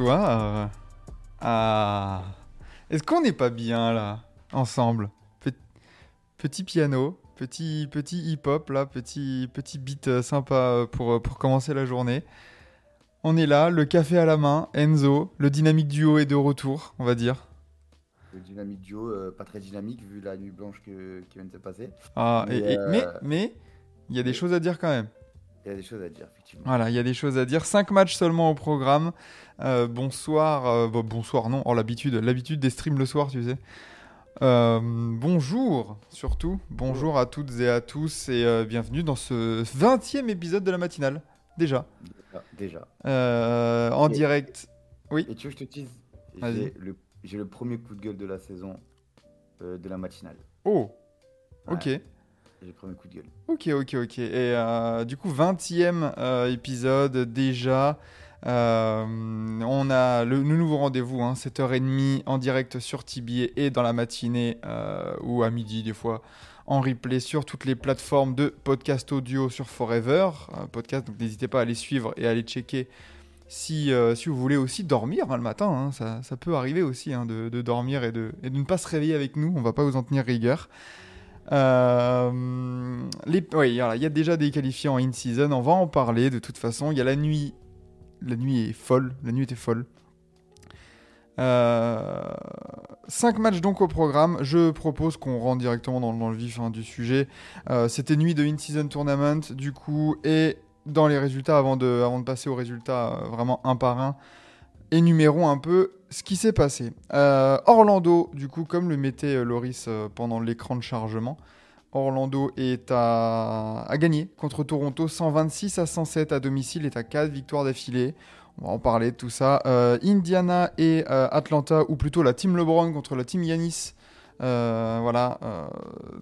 Bonsoir. Ah. Est-ce qu'on n'est pas bien là, ensemble? Pe- Petit piano, petit, petit hip-hop là, petit, petit beat euh, sympa euh, pour, euh, pour commencer la journée. On est là, le café à la main, Enzo, le dynamique duo est de retour, on va dire. Le dynamique duo, euh, pas très dynamique vu la nuit blanche que- qui vient de se passer. Ah, Mais, et- et- euh, mais, mais, il y a des choses à dire quand même. Il y a des choses à dire, effectivement. Voilà, il y a des choses à dire. Cinq matchs seulement au programme. Euh, bonsoir, euh, bon, bonsoir, non, oh, l'habitude, l'habitude des streams le soir, tu sais. Euh, bonjour, surtout. Bonjour à toutes et à tous et bienvenue dans ce 20e épisode de la matinale. Déjà. Ah, déjà. En Et- direct. Oui. Et tu veux que je te dise. J'ai le, premier coup de gueule de la saison de la matinale. Oh, Ouais, ok. J'ai le premier coup de gueule. Ok, ok, ok. Et euh, du coup, 20e euh, épisode déjà. Euh, on a le, nouveau rendez-vous, hein, 7h30 en direct sur TBA et dans la matinée euh, ou à midi des fois en replay sur toutes les plateformes de podcast audio sur Forever. euh, podcast, donc n'hésitez pas à les suivre et à les checker si, si vous voulez aussi dormir hein, le matin. hein. ça, ça peut arriver aussi hein, de, dormir et de, ne pas se réveiller avec nous. On va pas vous en tenir rigueur. Oui, il y a déjà des qualifiés en in-season, on va en parler de toute façon. Il y a la nuit, la nuit est folle, la nuit était folle. Euh, cinq matchs donc au programme. Je propose qu'on rentre directement dans, le vif hein, du sujet. Euh, C'était nuit de in-season tournament, du coup, et dans les résultats, avant de, passer aux résultats euh, vraiment un par un, énumérons un peu ce qui s'est passé. Orlando, du coup, comme le mettait Loris pendant l'écran de chargement, Orlando est à, à gagner contre Toronto 126 à 107 à domicile, est à 4 victoires d'affilée. On va en parler de tout ça. Euh, Indiana et euh, Atlanta, ou plutôt la team LeBron contre la team Yanis. Euh, voilà,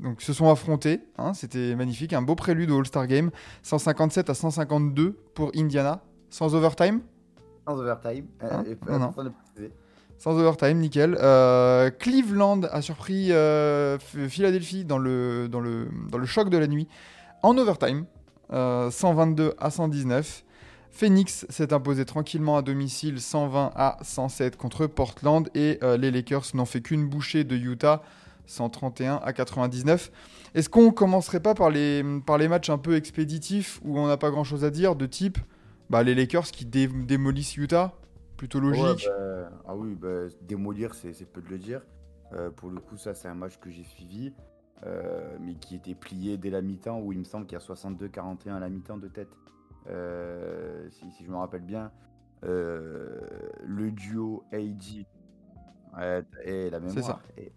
donc se sont affrontés. hein, C'était magnifique, un beau prélude au All-Star Game. 157 à 152 pour Indiana, sans overtime? Sans overtime. Hein? et- Non, non. Sans overtime, nickel. Euh, Cleveland a surpris euh, Ph- Philadelphie dans le, dans, le, dans le choc de la nuit en overtime. euh, 122 à 119. Phoenix s'est imposé tranquillement à domicile 120 à 107 contre Portland et euh, les Lakers n'ont fait qu'une bouchée de Utah 131 à 99. Est-ce qu'on commencerait pas par les, par les matchs un peu expéditifs où on n'a pas grand chose à dire de type bah, les Lakers qui dé- démolissent Utah? Plutôt logique. Ouais, bah, ah oui, bah, démolir, c'est peu de le dire. Euh, pour le coup, ça, c'est un match que j'ai suivi, euh, mais qui était plié dès la mi-temps, où il me semble qu'il y a 62-41 à la mi-temps de tête. Euh, si, si je me rappelle bien, le duo AG et la mémoire. ça. Et,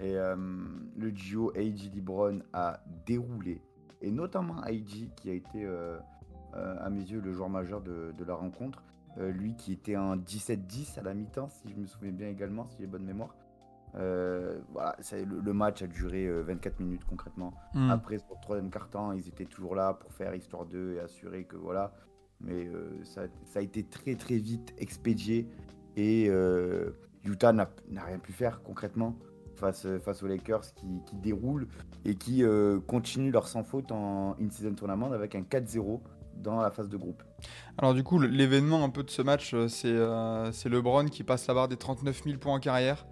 et, le duo AG Libron a déroulé, et notamment AG qui a été, à mes yeux, le joueur majeur de, de la rencontre. Euh, lui qui était en 17-10 à la mi-temps, si je me souviens bien également, si j'ai bonne mémoire. Euh, voilà, ça- le, le match a duré euh, 24 minutes concrètement. Hmm. Après, sur le troisième quart-temps, ils étaient toujours là pour faire histoire d'eux et assurer que voilà. Mais euh, ça, ça a été très très vite expédié et euh, Utah n'a rien pu faire concrètement face, face aux Lakers qui, qui déroulent et qui euh, continuent leur sans faute en in-season tournament avec un 4-0 dans la phase de groupe. Alors du coup, l'événement un peu de ce match, euh, c'est euh, c'est LeBron qui passe la barre des 39 000 points en carrière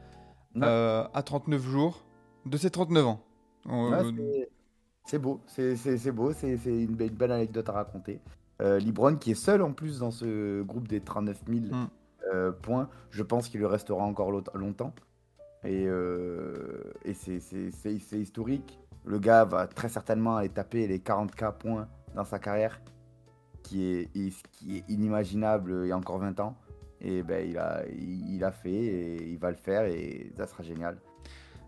Ouais. euh, à 39 jours de ses 39 ans. Ouais, c'est- beau, c'est beau, c'est une, belle- une belle anecdote à raconter. Euh, Libron qui est seul en plus dans ce groupe des 39 000 Mm. points, je pense qu'il le restera encore lo- longtemps. Et, et c'est historique. Le gars va très certainement aller taper les 40k points dans sa carrière, qui est, qui est inimaginable il y a encore 20 ans. Et ben, il a, il, il a fait et il va le faire et ça sera génial.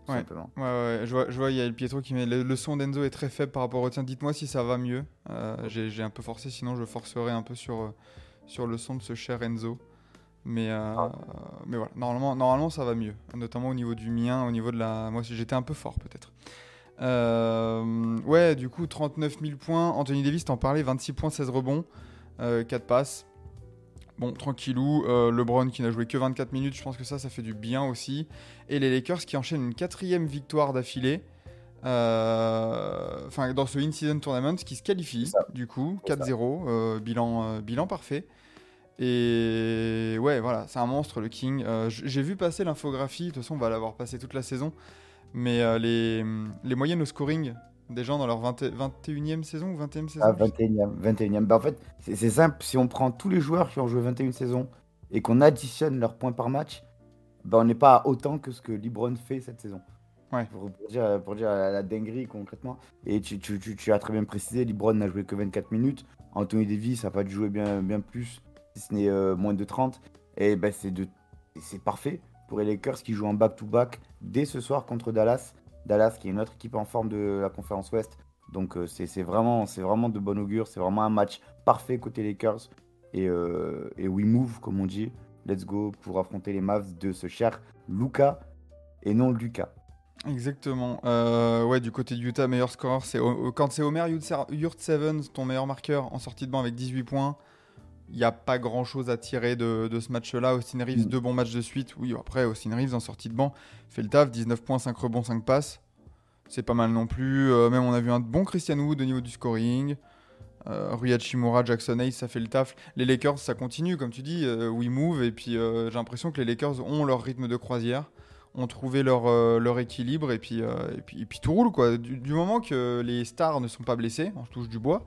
Ouais. simplement. Ouais, ouais, je vois, je vois, il y a El Pietro qui met le, le son d'Enzo est très faible par rapport au tien. Dites-moi si ça va mieux. Euh, J'ai j'ai un peu forcé, sinon je forcerai un peu sur, euh, sur le son de ce cher Enzo. Mais, euh, Ah. mais voilà, normalement, normalement ça va mieux. Notamment au niveau du mien, au niveau de la. Moi, j'étais un peu fort peut-être. Euh, ouais, du coup, 39 000 points. Anthony Davis, t'en parlais, 26 points, 16 rebonds, euh, 4 passes. Bon, tranquillou. Euh, LeBron qui n'a joué que 24 minutes, je pense que ça, ça fait du bien aussi. Et les Lakers qui enchaînent une quatrième victoire d'affilée. Euh, Enfin, dans ce in-season tournament qui se qualifie, du coup, C'est ça. 4-0, euh, bilan, euh, bilan parfait. Et ouais, voilà, c'est un monstre le King. Euh, J'ai vu passer l'infographie, de toute façon, on va l'avoir passé toute la saison. Mais euh, les, les moyennes au scoring des gens dans leur 20 21e saison ou 20e saison Ah, 21e. 21e. Bah, en fait, c'est simple. Si on prend tous les joueurs qui ont joué 21 saisons et qu'on additionne leurs points par match, bah, on n'est pas à autant que ce que LeBron fait cette saison. Ouais. Pour, pour dire, pour dire la, la dinguerie concrètement. Et tu, tu- tu- tu as très bien précisé, LeBron n'a joué que 24 minutes. Anthony Davis n'a pas dû jouer bien, bien plus, si ce n'est euh, moins de 30. Et ben c'est de- c'est parfait pour les Lakers qui jouent en back-to-back dès ce soir contre Dallas. Dallas qui est une autre équipe en forme de la conférence Ouest. Donc euh, c'est vraiment, vraiment de bon augure. C'est vraiment un match parfait côté Lakers. Et, euh, et we move, comme on dit. Let's go pour affronter les Mavs de ce cher Luca et non Lucas. Exactement. Euh, ouais, du côté de Utah, meilleur scoreur, c'est quand c'est Homer Yurtseven, ton meilleur marqueur en sortie de banc avec 18 points. Il n'y a pas grand chose à tirer de, de ce match-là. Austin Reeves, Mm. deux bons matchs de suite. Oui, après, Austin Reeves en sortie de banc fait le taf 19 points, 5 rebonds, 5 passes. C'est pas mal non plus. Euh, même on a vu un bon Christian Wood au niveau du scoring. Euh, Rui Hachimura, Jackson Hayes, ça fait le taf. Les Lakers, ça continue, comme tu dis. euh, we move. Et puis euh, j'ai l'impression que les Lakers ont leur rythme de croisière ont trouvé leur, euh, leur équilibre et puis, et, puis, et puis tout roule quoi. Du, du moment que les stars ne sont pas blessés, on se touche du bois.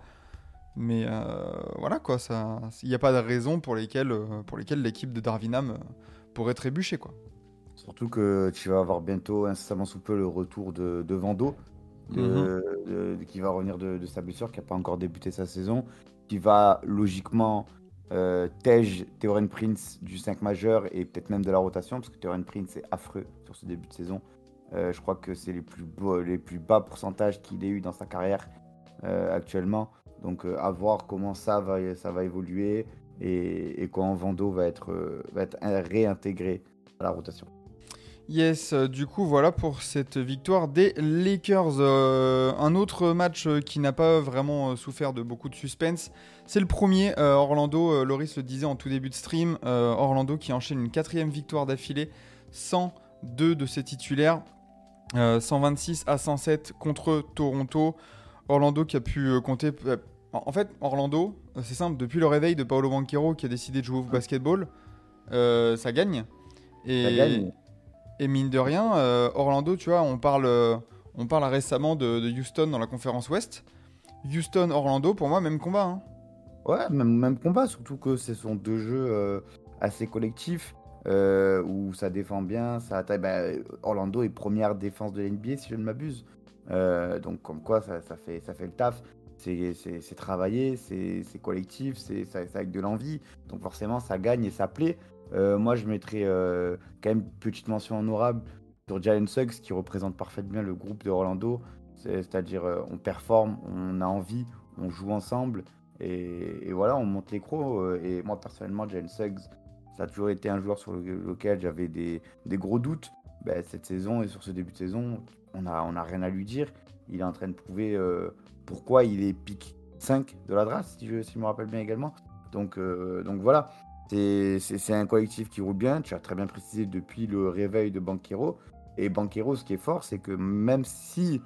Mais euh, voilà quoi, ça, il n'y a pas de raison pour lesquelles, euh, pour lesquelles l'équipe de Darwinham euh, pourrait trébucher quoi. Surtout que tu vas avoir bientôt, incessamment sous peu, le retour de, de Vando, de- de- qui va revenir de, sa blessure, qui n'a pas encore débuté sa saison, qui va logiquement euh, tège Théorène Prince du 5 majeur et peut-être même de la rotation, parce que Théorène Prince est affreux sur ce début de saison. Euh, je crois que c'est les plus, beaux- les plus bas pourcentages qu'il ait eu dans sa carrière euh, actuellement. Donc euh, à voir comment ça va, ça va évoluer et, et quand Vando va être, euh, réintégré à la rotation. Yes, euh, du coup voilà pour cette victoire des Lakers. Un autre match qui n'a pas vraiment souffert de beaucoup de suspense, c'est le premier. Orlando, Loris le disait en tout début de stream, Orlando qui enchaîne une quatrième victoire d'affilée, 102 de ses titulaires, euh, 126 à 107 contre Toronto. Orlando qui a pu euh, compter. euh, en fait, Orlando, euh, c'est simple, depuis le réveil de Paolo Banquero qui a décidé de jouer au basketball, euh, ça gagne. Et, Ça gagne. et mine de rien, euh, Orlando, tu vois, on parle, on parle récemment de, de Houston dans la conférence Ouest. Houston-Orlando, pour moi, même combat. hein. Ouais, même, même combat, surtout que ce sont deux jeux euh, assez collectifs où ça défend bien, ça attaque. bah, Orlando est première défense de l'NBA si je ne m'abuse. Euh, donc comme quoi ça, fait, ça fait le taf. C'est travaillé, c'est collectif, c'est avec de l'envie. Donc forcément ça gagne et ça plaît. Euh, moi je mettrais euh, quand même petite mention honorable sur Jalen Suggs qui représente parfaitement le groupe de Orlando. C'est- C'est-à-dire on performe, on a envie, on joue ensemble. Et, voilà, on monte les crocs. Et moi, personnellement, Jalen Suggs, ça a toujours été un joueur sur le- lequel j'avais des, des gros doutes. Ben, cette saison et sur ce début de saison, on n'a on a rien à lui dire. Il est en train de prouver euh, pourquoi il est pick 5 de la draft, si je, me rappelle bien également. Donc, euh, donc voilà, c'est un collectif qui roule bien. Tu as très bien précisé depuis le réveil de Banquero. Et Banquero, ce qui est fort, c'est que même si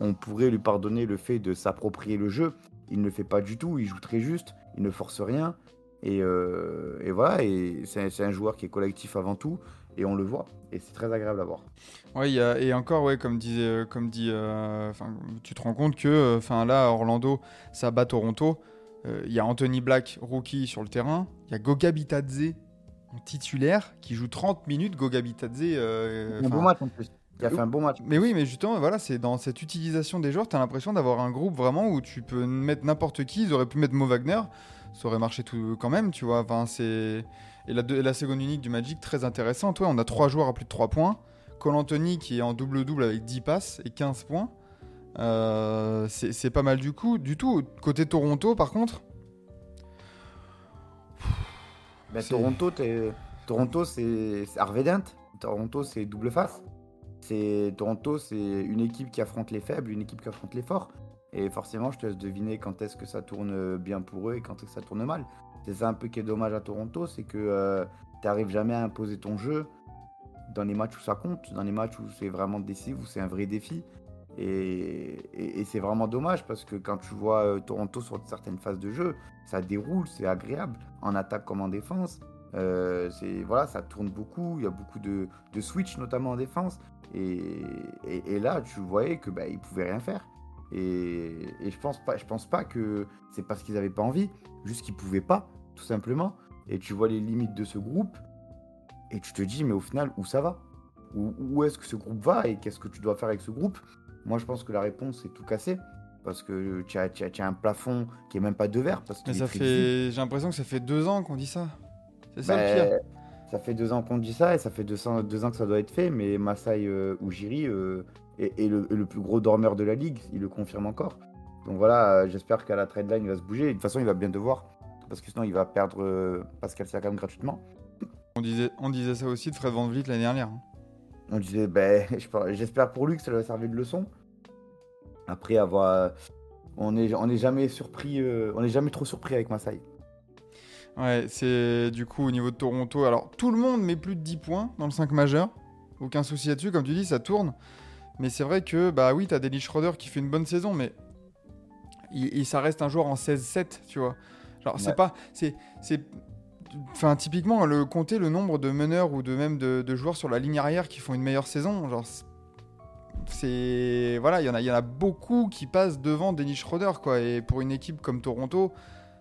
on pourrait lui pardonner le fait de s'approprier le jeu, il ne le fait pas du tout, il joue très juste, il ne force rien. Et, euh, et voilà, et c'est un joueur qui est collectif avant tout, et on le voit. Et c'est très agréable à voir. A- et encore, ouais, comme disait, euh, comme dit, euh, tu te rends compte que, euh, enfin, là, Orlando, ça bat Toronto. Euh, Il y a Anthony Black, rookie, sur le terrain. Il y a Goga Bitadze en titulaire qui joue 30 minutes. Goga Bitadze. euh, un bon match en plus. Il a fait un bon match. Mais oui, mais justement, voilà, c'est dans cette utilisation des joueurs, tu as l'impression d'avoir un groupe vraiment où tu peux mettre n'importe qui. Ils auraient pu mettre Mo Wagner, ça aurait marché tout quand même, tu vois. Enfin, c'est et la, deux- la seconde unique du Magic très intéressante. Ouais, on a trois joueurs à plus de 3 points. Cole Anthony qui est en double-double avec 10 passes et 15 points. Euh, c'est pas mal du coup. Du tout, côté Toronto, par contre, C'est- Toronto, Toronto, c'est c'est Harvey Dent. Toronto, c'est double face. C'est Toronto, c'est une équipe qui affronte les faibles, une équipe qui affronte les forts. Et forcément, je te laisse deviner quand est-ce que ça tourne bien pour eux et quand est-ce que ça tourne mal. C'est ça un peu qui est dommage à Toronto, c'est que tu n'arrives jamais à imposer ton jeu dans les matchs où ça compte, dans les matchs où c'est vraiment décisif, où c'est un vrai défi. Et, c'est vraiment dommage parce que quand tu vois euh, Toronto sur certaines phases de jeu, ça déroule, c'est agréable, en attaque comme en défense. Euh, voilà, ça tourne beaucoup, il y a beaucoup de, de switch notamment en défense. Et là, tu voyais que bah, ils pouvaient rien faire. Et, et je pense pas, je pense pas que c'est parce qu'ils avaient pas envie, juste qu'ils pouvaient pas, tout simplement. Et tu vois les limites de ce groupe, et tu te dis, mais au final, où ça va? Où, où est-ce que ce groupe va et qu'est-ce que tu dois faire avec ce groupe? Moi, je pense que la réponse, c'est tout casser. Parce que tu as, un plafond qui est même pas de verre. Parce Mais est ça fait. J'ai l'impression que ça fait deux ans qu'on dit ça. C'est ça le Ben, pire. Ça fait deux ans qu'on dit ça et ça fait deux ans, deux ans que ça doit être fait, mais Masai euh, Ujiri euh, est, est le, est le plus gros dormeur de la ligue, il le confirme encore. Donc voilà, euh, j'espère qu'à la trade line il va se bouger. De toute façon, il va bien devoir, parce que sinon il va perdre euh, Pascal Siakam gratuitement. On disait, on disait ça aussi de Fred Van Vliet l'année dernière. hein. On disait, ben, j'espère pour lui que ça lui a servi de leçon. Après avoir. On n'est on est jamais surpris, on n'est jamais trop surpris avec Masai. Ouais, c'est du coup au niveau de Toronto. Alors, tout le monde met plus de 10 points dans le 5 majeur. Aucun souci là-dessus. Comme tu dis, ça tourne. Mais c'est vrai que, bah oui, t'as Dennis Schroeder qui fait une bonne saison, mais il, il- ça reste un joueur en 16-7, tu vois. Genre, c'est pas. C'est. c'est- Enfin, typiquement, le, compter le nombre de meneurs ou de même de, de joueurs sur la ligne arrière qui font une meilleure saison, genre. c'est- C'est. Voilà, il y, en a- il y en a beaucoup qui passent devant Dennis Schroeder, quoi. Et pour une équipe comme Toronto,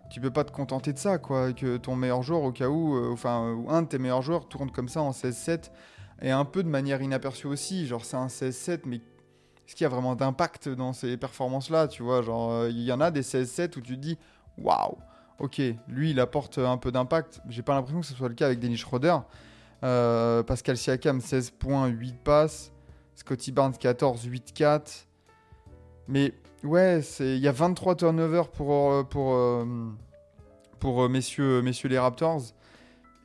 tu peux pas te contenter de ça, quoi. Que ton meilleur joueur, au cas où, euh, enfin, un de tes meilleurs joueurs tourne comme ça en 16-7, et un peu de manière inaperçue aussi. Genre, c'est un 16-7, mais est-ce qu'il y a vraiment d'impact dans ces performances-là, tu vois? Genre, euh, il y en a des 16-7 où tu te dis, waouh, ok, lui, il apporte un peu d'impact. J'ai pas l'impression que ce soit le cas avec Dennis Schroeder. Euh, Pascal Siakam, 16 points, 8 passes. Scotty Barnes, 14, 8, 4. Mais ouais, c'est- il y a 23 turnovers pour, euh, pour, euh, pour euh, messieurs, messieurs les Raptors.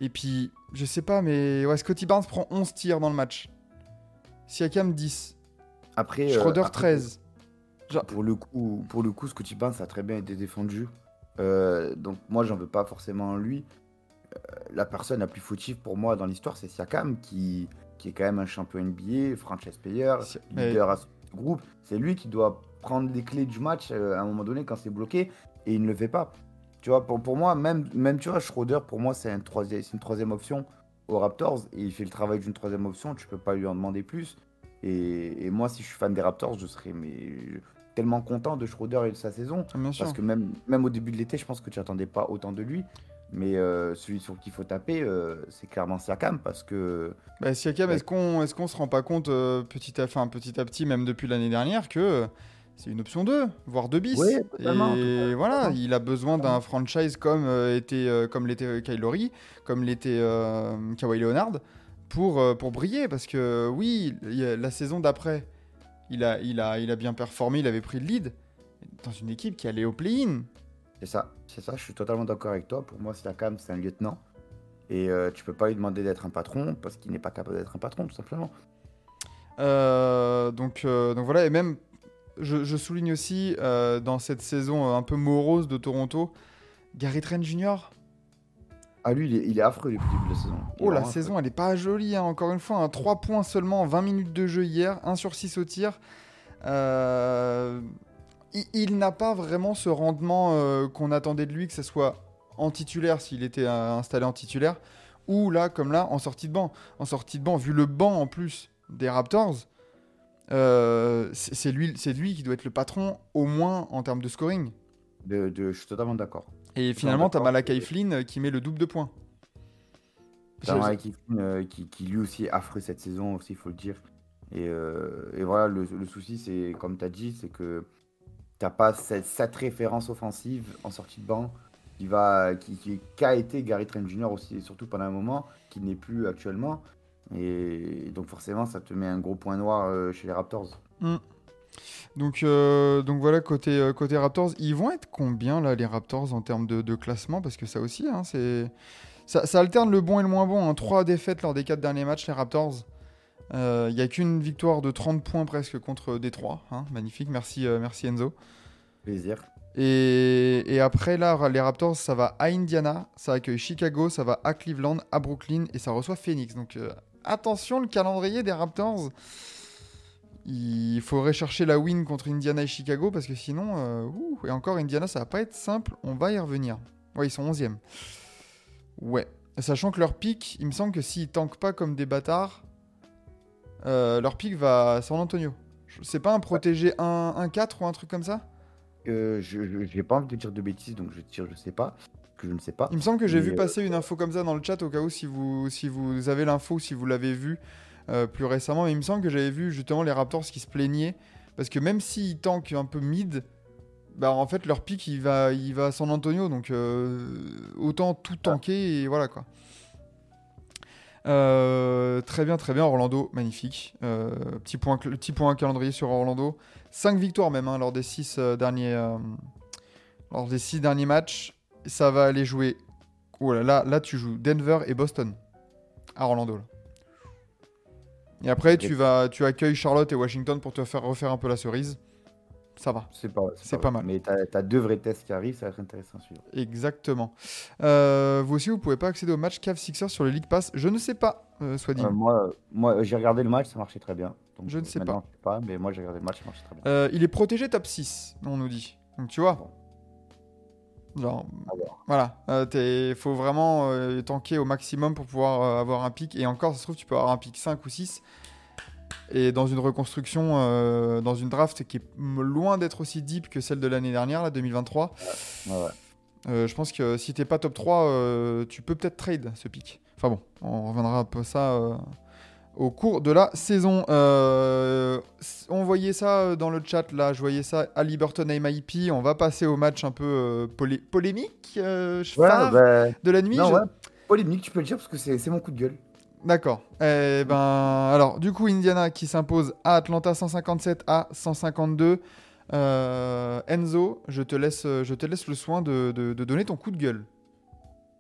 Et puis, je sais pas, mais ouais, Scotty Barnes prend 11 tirs dans le match. Siakam, 10. Après, euh, Schroeder, après, 13. Pour le coup, pour le coup, Scotty Barnes a très bien été défendu. Euh, donc moi, j'en veux pas forcément lui. Euh, la personne la plus fautive pour moi dans l'histoire, c'est Siakam, qui, qui est quand même un champion NBA, franchise player, leader à ce groupe. C'est lui qui doit prendre les clés du match euh, à un moment donné quand c'est bloqué, et il ne le fait pas. Tu vois, pour, pour moi, même, même tu vois, Schroeder, pour moi, c'est un troisième, une troisième option aux Raptors, et il fait le travail d'une troisième option, tu peux pas lui en demander plus. Et, et moi, si je suis fan des Raptors, je serais mais, tellement content de Schroeder et de sa saison. Ah. Parce que même, même au début de l'été, je pense que tu attendais pas autant de lui. Mais euh, celui sur qui il faut taper, euh, c'est clairement Siakam parce que Bah, Siakam, Ouais. est-ce qu'on est qu'on se rend pas compte euh, petit, à, enfin, petit à petit, même depuis l'année dernière, que c'est une option 2, voire 2 bis totalement, Et voilà, il a besoin d'un franchise comme euh, était euh, comme l'était euh, Kyle Lowry, comme l'était euh, Kawhi Leonard, pour, pour briller. Parce que oui, la saison d'après, il a, il, a, il a bien performé, il avait pris le lead dans une équipe qui allait au play-in. c'est ça. C'est ça, je suis totalement d'accord avec toi. Pour moi, Siakam, c'est un lieutenant. Et tu peux pas lui demander d'être un patron parce qu'il n'est pas capable d'être un patron, tout simplement. Donc, donc voilà, et même, je, je souligne aussi euh, dans cette saison euh, un peu morose de Toronto, Gary Trent Jr. Ah, lui, il est, il est affreux depuis le début de la saison. Il Oh, la saison, elle est pas jolie, hein, encore une fois. un 3 points seulement en 20 minutes de jeu hier, 1 sur 6 au tir. Euh, il il n'a pas vraiment ce rendement euh, qu'on attendait de lui, que ce soit en titulaire, s'il était installé en titulaire, ou là, comme là, en sortie de banc. En sortie de banc, vu le banc en plus des Raptors, euh, c'est lui, c'est lui qui doit être le patron, au moins en termes de scoring. De, de- je suis totalement d'accord. Et finalement, t'as d'accord. Malakai Flynn qui met le double de points. T'as Eaton, euh, qui, qui lui aussi est affreux cette saison aussi, il faut le dire. Et, euh, et voilà, le, le souci, c'est comme tu as dit, c'est que t'as pas cette, cette référence offensive en sortie de banc qui va, qui, qui- qu'a été Gary Trent Jr. aussi, surtout pendant un moment, qui n'est plus actuellement. Et donc forcément, ça te met un gros point noir euh, chez les Raptors. Donc, euh, donc voilà, côté, euh, côté Raptors, ils vont être combien là les Raptors en termes de, de classement? Parce que ça aussi, hein, c'est ça, ça alterne le bon et le moins bon. hein. Trois défaites lors des quatre derniers matchs, les Raptors. Euh, Il n'y a qu'une victoire de 30 points presque contre Détroit. hein. Magnifique, merci, euh, merci Enzo. Plaisir. Et, et après, là, les Raptors, ça va à Indiana, ça accueille Chicago, ça va à Cleveland, à Brooklyn et ça reçoit Phoenix. Donc euh, attention, le calendrier des Raptors. Il faudrait chercher la win contre Indiana et Chicago parce que sinon, euh, et encore Indiana, ça va pas être simple. On va y revenir. Ouais, ils sont 11e. Ouais. Sachant que leur pic, il me semble que s'ils tankent pas comme des bâtards, euh, leur pic va à San Antonio. C'est pas un protégé 1-4 ou un truc comme ça? Euh, je j'ai pas envie de dire de bêtises, donc je tire, je sais pas. Que je ne sais pas. Il me semble que j'ai vu euh, passer une info comme ça dans le chat au cas où si vous, si vous avez l'info, si vous l'avez vu euh, plus récemment. Mais il me semble que j'avais vu justement les Raptors qui se plaignaient parce que même s'ils tankent un peu mid, bah en fait leur pic il va, il va à San Antonio donc euh, autant tout tanker et voilà quoi. Euh, très bien, très bien. Orlando, magnifique. Euh, petit, point, petit point calendrier sur Orlando. 5 victoires même hein, lors des 6 derniers, lors des six derniers matchs. Ça va aller jouer. Oh là là, là tu joues Denver et Boston à Orlando. là. Et après tu vas, tu accueilles Charlotte et Washington pour te faire refaire un peu la cerise. Ça va. C'est pas, C'est pas mal. Mais t'as as deux vrais tests qui arrivent, ça va être intéressant à suivre. Exactement. Euh, vous aussi, vous pouvez pas accéder au match Cavs Sixers sur le League Pass. Je ne sais pas, euh, soit dit. Euh, moi, moi j'ai regardé le match, ça marchait très bien. Donc, Je ne sais sais pas, mais moi j'ai regardé le match, ça marchait très bien. Il est protégé top 6, on nous dit. Donc tu vois. Genre, À voir. voilà. Euh, t'es- faut vraiment euh, tanker au maximum pour pouvoir euh, avoir un pic. Et encore, ça se trouve, tu peux avoir un pic 5 ou 6. Et dans une reconstruction, euh, dans une draft qui est loin d'être aussi deep que celle de l'année dernière, la 2023, Ouais, ouais. euh, je pense que si t'es pas top 3, euh, tu peux peut-être trade ce pic. Enfin bon, on reviendra un peu ça euh, au cours de la saison. Euh, on voyait ça euh, dans le chat, là, je voyais ça à Liberton MIP. On va passer au match un peu euh, polé- polémique, euh, Ouais, bah, de la nuit. non, je- ouais. Polémique, tu peux le dire parce que c'est mon coup de gueule. D'accord. Eh ben, alors, du coup, Indiana qui s'impose à Atlanta 157 à 152. Euh, Enzo, je te laisse, je te laisse le soin de, de- de donner ton coup de gueule.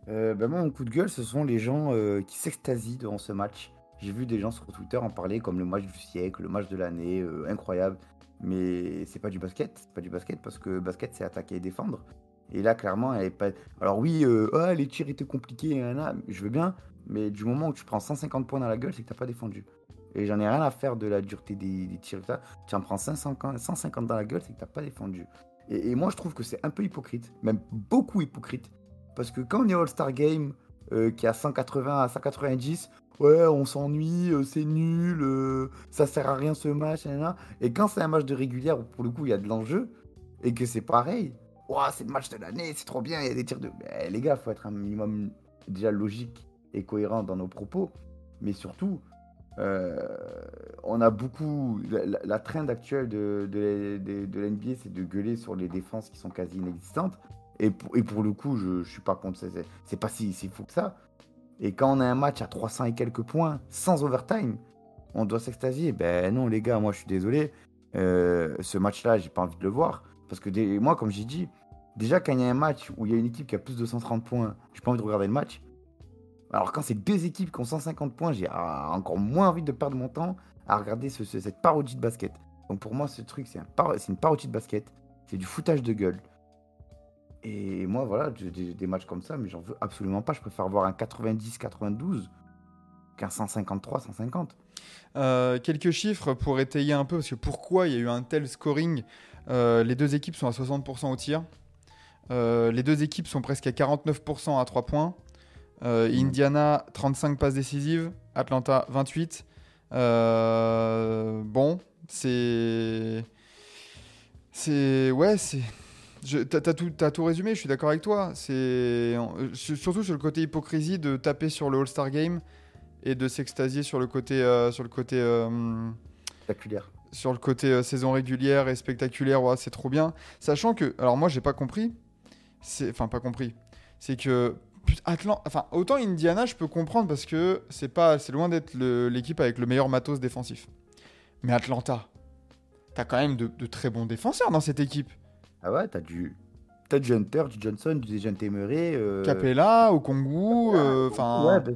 Bah, moi, mon coup de gueule, ce sont les gens qui s'extasient devant ce match. J'ai vu des gens sur Twitter en parler comme le match du siècle, le match de l'année, euh, incroyable. Mais c'est pas du basket, c'est pas du basket parce que basket c'est attaquer et défendre. Et là, clairement, elle est pas. Alors oui, euh, ah, les tirs étaient compliqués, je veux bien, mais du moment où tu prends 150 points dans la gueule, c'est que t'as pas défendu. Et j'en ai rien à faire de la dureté des, des tirs. Tu en prends 550, 150 dans la gueule, c'est que t'as pas défendu. Et, et moi, je trouve que c'est un peu hypocrite, même beaucoup hypocrite. Parce que quand on est All-Star Game, euh, qui est à 180 à 190, ouais, on s'ennuie, euh, c'est nul, euh, ça sert à rien ce match. Et quand c'est un match de régulière où pour le coup il y a de l'enjeu, et que c'est pareil, c'est le match de l'année, c'est trop bien, il y a des tirs de. Mais, les gars, faut être un minimum déjà logique et cohérent dans nos propos. Mais surtout, euh, on a beaucoup. La, trend actuelle de, de, l'NBA, c'est de gueuler sur les défenses qui sont quasi inexistantes. Et pour, le coup, je, je suis pas contre. c'est- C'est pas si, si fou que ça. Et quand on a un match à 300 et quelques points, sans overtime, on doit s'extasier. Ben non, les gars, moi je suis désolé. Euh, ce match-là, j'ai pas envie de le voir. Parce que moi, comme j'ai dit, déjà quand il y a un match où il y a une équipe qui a plus de 130 points, j'ai pas envie de regarder le match. Alors quand c'est deux équipes qui ont 150 points, j'ai ah, encore moins envie de perdre mon temps à regarder ce- ce- cette parodie de basket. Donc pour moi, ce truc, c'est une parodie de basket. C'est du foutage de gueule. Et moi, voilà, des, des matchs comme ça, mais j'en veux absolument pas. Je préfère voir un 90-92 qu'un 153-150. Euh, quelques chiffres pour étayer un peu, parce que pourquoi il y a eu un tel scoring Euh, Les deux équipes sont à 60% au tir. Euh, les deux équipes sont presque à 49% à 3 points. Mhm. Indiana, 35 passes décisives. Atlanta, 28. Euh, bon, c'est. C'est. Ouais, c'est. T'as tout, résumé, je suis d'accord avec toi. C'est euh, sur- surtout sur le côté hypocrisie de taper sur le All-Star Game et de s'extasier sur le côté, euh, sur le côté, euh, Spectaculaire. sur le côté euh, saison régulière et spectaculaire. Ouais, c'est trop bien. Sachant que, alors moi, j'ai pas compris. C'est, enfin, pas compris. C'est que putain, Atlan- enfin, autant Indiana, je peux comprendre parce que c'est pas, c'est loin d'être l'équipe avec le meilleur matos défensif. Mais Atlanta, t'as quand même de, de très bons défenseurs dans cette équipe. Ah ouais, t'as du t'as du Hunter, du Johnson, du Dejounte Murray. euh, Capella, au Kongu, euh, enfin. Ouais,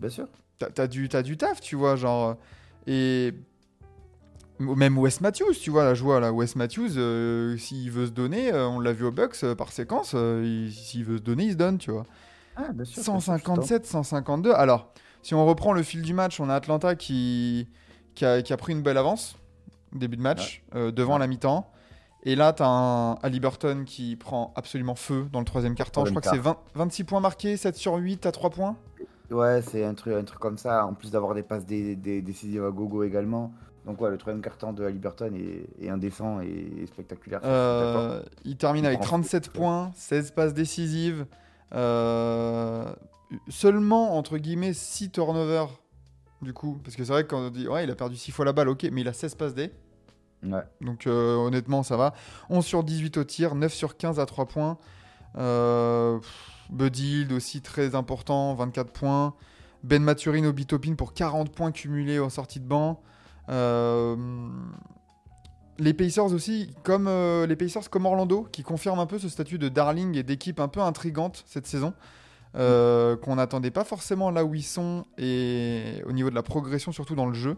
bien, sûr. t'as t'as du, t'as du taf, tu vois, genre. Et. Même Wes Matthews, tu vois, là, je vois, là, Wes Matthews, euh, s'il veut se donner, euh, on l'a vu au Bucks euh, par séquence, euh, il- s'il veut se donner, il se donne, tu vois. Ah, bien sûr. bien sûr, je suis 157, 152. Alors, si on reprend le fil du match, on a Atlanta qui, qui, a, qui a pris une belle avance, début de match, euh, devant Ouais. la mi-temps. Et là, tu as un Halliburton qui prend absolument feu dans le troisième quart-temps. Je crois que c'est 20 26 points marqués, 7 sur 8 à 3 points. Ouais, c'est un truc, un truc comme ça, en plus d'avoir des passes dé- dé- décisives à gogo également. Donc ouais, le troisième carton de Halliburton est, est indécent et, spectaculaire. Euh, il termine Il avec prend 37 feu. points, 16 passes décisives. euh, seulement, entre guillemets, 6 turnovers. Du coup, parce que c'est vrai que quand on dit ouais, il a perdu 6 fois la balle, ok, mais il a 16 passes D. Ouais. Donc euh, honnêtement, ça va. 11 sur 18 au tir, 9 sur 15 à 3 points. Euh, Buddy aussi très important, 24 points. Ben Maturin au Bitopin pour 40 points cumulés en sortie de banc. Euh, les Pacers aussi, comme euh, les Pacers comme Orlando, qui confirment un peu ce statut de darling et d'équipe un peu intrigante cette saison, euh, qu'on n'attendait pas forcément là où ils sont et au niveau de la progression surtout dans le jeu.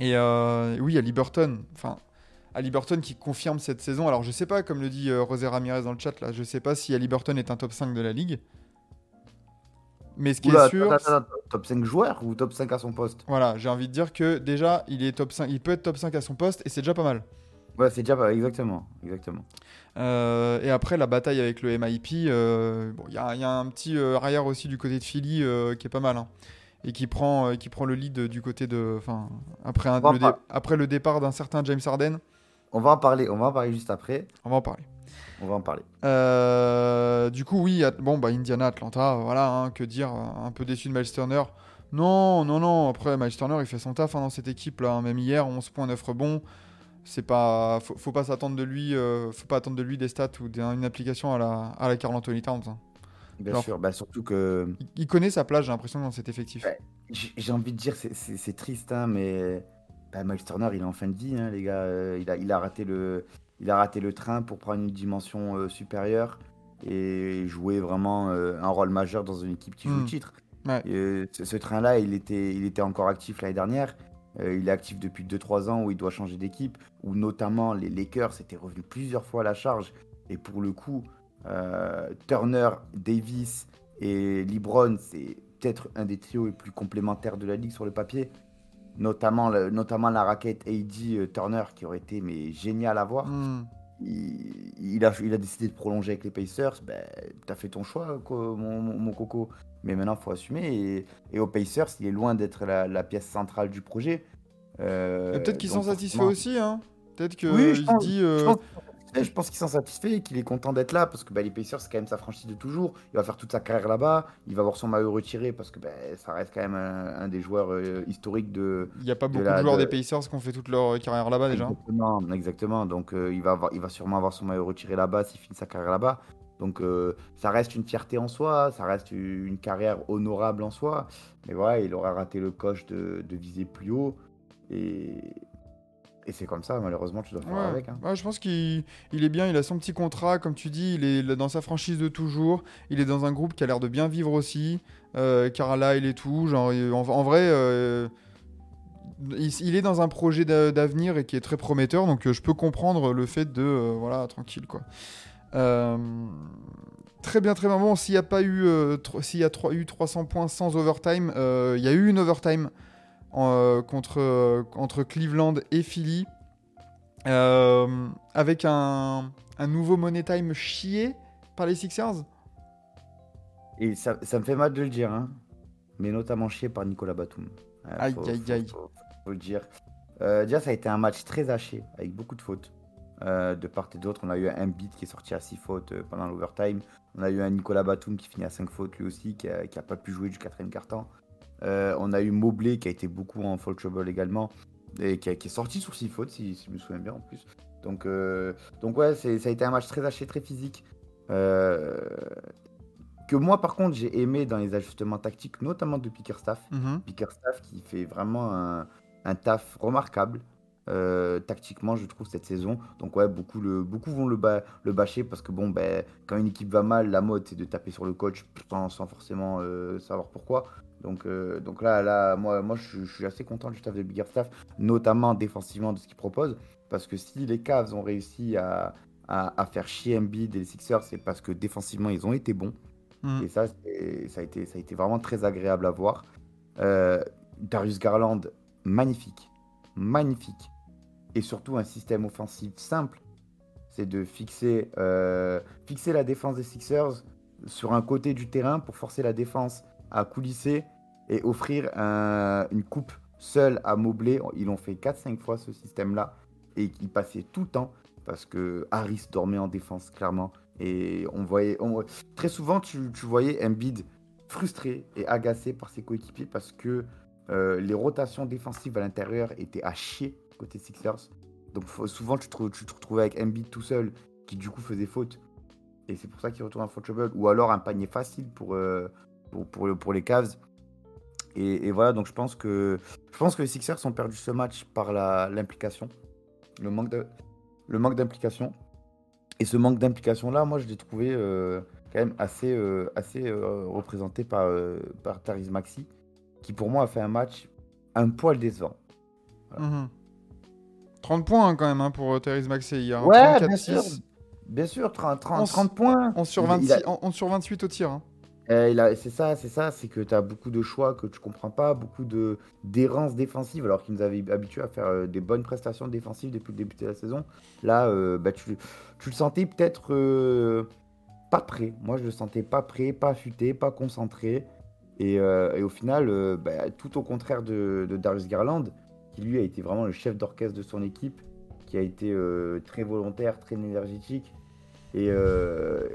Euh, et euh, oui, à Liberton, enfin à Liberton qui confirme cette saison. Alors je sais pas, comme le dit euh, José Ramirez dans le chat là, je sais pas si Liberton est un top 5 de la ligue. Mais ce qui Oula, est sûr, attends, attends, top 5 joueurs ou top 5 à son poste? Voilà, j'ai envie de dire que déjà, il est top 5, il peut être top 5 à son poste et c'est déjà pas mal. Ouais, c'est déjà pas. Exactement. exactement. Euh, et après, la bataille avec le MIP, euh, bon, il y, a- il y a un petit euh, arrière aussi du côté de Philly euh, qui est pas mal. hein, et qui prend, euh, qui prend le lead du côté de. Enfin, après, un- le, dé- après le départ d'un certain James Harden, On va en parler, on va en parler juste après. on va en parler. On va en parler. Euh, du coup, oui, bon, bah, Indiana, Atlanta, voilà, hein, que dire, un peu déçu de Miles Turner. Non, non, non, après, Miles Turner, il fait son taf hein, dans cette équipe, là, hein, même hier, 11 points, 9 rebonds. C'est pas, faut, faut pas s'attendre de lui, euh, faut pas attendre de lui des stats ou d'une application à la, à la Carl Anthony Towns. Bien Alors- sûr. Bah, surtout que Il, connaît sa place, j'ai l'impression, dans cet effectif. J'ai envie de dire, c'est- triste, hein, mais bah, Miles Turner, il est en fin de vie, hein, les gars. Euh, il, a, il, a raté le, il a raté le train pour prendre une dimension euh, supérieure et jouer vraiment euh, un rôle majeur dans une équipe qui joue le titre. Ouais. Et, euh, ce, ce train-là, il était, il était encore actif l'année dernière. Il est actif depuis 2-3 ans où il doit changer d'équipe, où notamment les Lakers étaient revenus plusieurs fois à la charge. Et pour le coup, Turner, Davis et LeBron, c'est peut-être un des trios les plus complémentaires de la ligue sur le papier. Notamment, le- notamment la raquette AD euh, Turner qui aurait été mais génial à voir. Hmm. Il, il a, il a décidé de prolonger avec les Pacers. Ben, t'as fait ton choix, mon, mon- mon coco. Mais maintenant, il faut assumer. Et, et aux Pacers, il est loin d'être la, la pièce centrale du projet. Euh, Peut-être qu'il s'en donc satisfait forcément- aussi, hein. Peut-être qu'il Oui, je pense- dit. euh, Je pense, eh, je pense qu'il s'en satisfait et qu'il est content d'être là parce que bah, les Pacers, c'est quand même sa franchise de toujours. Il va faire toute sa carrière là-bas. Il va avoir son maillot retiré parce que bah, ça reste quand même un, un des joueurs euh, historiques de. Il n'y a pas de beaucoup la- de joueurs de- des Pacers qui ont fait toute leur carrière là-bas déjà. Exactement, exactement. Donc euh, il, va avoir- il va sûrement avoir son maillot retiré là-bas s'il finit sa carrière là-bas. Donc euh, ça reste une fierté en soi, ça reste une carrière honorable en soi. Mais voilà, il aura raté le coche de, de viser plus haut. Et, et c'est comme ça, malheureusement, tu dois faire Ouais. avec. hein. Ouais, je pense qu'il il est bien, il a son petit contrat, comme tu dis, il est dans sa franchise de toujours, il est dans un groupe qui a l'air de bien vivre aussi, euh, Carlisle et tout, genre, en, en vrai, euh, il, il est dans un projet d'a- d'avenir et qui est très prometteur, donc euh, je peux comprendre le fait de, euh, voilà, tranquille, quoi. Euh, très bien, très bien. Bon, s'il n'y a pas eu, euh, s'il y a eu 300 points sans overtime, euh, il y a eu une overtime euh, contre, euh, entre Cleveland et Philly. Euh, avec un, un nouveau money time chié par les Sixers. Et ça, ça me fait mal de le dire, hein. mais notamment chier par Nicolas Batum. Ouais, Aïe, faut- aïe, faut- aïe. Faut, faut le dire. Euh, déjà, ça a été un match très haché, avec beaucoup de fautes. euh, de part et d'autre, on a eu un beat qui est sorti à 6 fautes pendant l'overtime. On a eu un Nicolas Batum qui finit à 5 fautes lui aussi, qui a, qui a pas pu jouer du quatrième quart-temps. Euh, on a eu Mobley qui a été beaucoup en foul trouble également, et qui, a- qui est sorti sur 6 fautes, si, si je me souviens bien en plus. Donc, euh, donc ouais, ça a été un match très haché, très physique. Euh, que moi, par contre, j'ai aimé dans les ajustements tactiques, notamment de Pickerstaff. Mhm. Pickerstaff qui fait vraiment un, un taf remarquable. euh, tactiquement, je trouve, cette saison. Donc, ouais, beaucoup, le, beaucoup vont le, ba- le bâcher parce que, bon, ben, quand une équipe va mal, la mode, c'est de taper sur le coach sans, sans forcément euh, savoir pourquoi. Donc, euh, donc là, là moi, moi je, je suis assez content du staff de Biggerstaff, notamment défensivement de ce qu'il propose. Parce que si les Cavs ont réussi à, à, à faire chier Embiid et les Sixers, c'est parce que défensivement, ils ont été bons. Mm. Et ça, ça a, été, ça a été vraiment très agréable à voir. Euh, Darius Garland, magnifique. Magnifique. Et surtout un système offensif simple. C'est de fixer, euh, fixer la défense des Sixers sur un côté du terrain pour forcer la défense à coulisser et offrir un- une coupe seule à Mobley. Ils l'ont fait 4-5 fois ce système-là. Et il passait tout le temps parce que Harris dormait en défense, clairement. Et on voyait, très souvent, tu, tu voyais Embiid frustré et agacé par ses coéquipiers parce que euh, les rotations défensives à l'intérieur étaient à chier côté Sixers. Donc souvent, tu te, tu te retrouvais avec Embiid tout seul qui du coup faisait faute. Et c'est pour ça qu'il retourne en foul trouble. Ou alors un panier facile pour, euh, pour, pour, le- pour les Cavs. Et, et voilà, donc je pense que je pense que les Sixers ont perdu ce match par l'implication. Le manque de le manque d'implication. Et ce manque d'implication-là, moi, je l'ai trouvé euh, quand même assez, euh, assez euh, représenté par, euh, par Tariz Maxi, qui pour moi a fait un match un poil décevant. Mhm. 30 points hein, quand même hein, pour euh, Therese Maxey hier. Ouais, 34, bien sûr. 6, Bien sûr, 30, 30, 11 30 points. 11 sur, Il- 26, il a- 11 sur 28 au tir. hein. A- c'est ça, c'est ça, c'est que tu as beaucoup de choix que tu comprends pas, beaucoup de d'errance défensive, alors qu'ils nous avaient habitués à faire euh, des bonnes prestations défensives depuis le début de la saison. Là, euh, bah, tu, le sentais peut-être euh, pas prêt. Moi, je le sentais pas prêt, pas affûté, pas concentré. Et, au final, bah, tout au contraire de, Darius Garland, qui lui a été vraiment le chef d'orchestre de son équipe, qui a été très volontaire, très énergétique. Et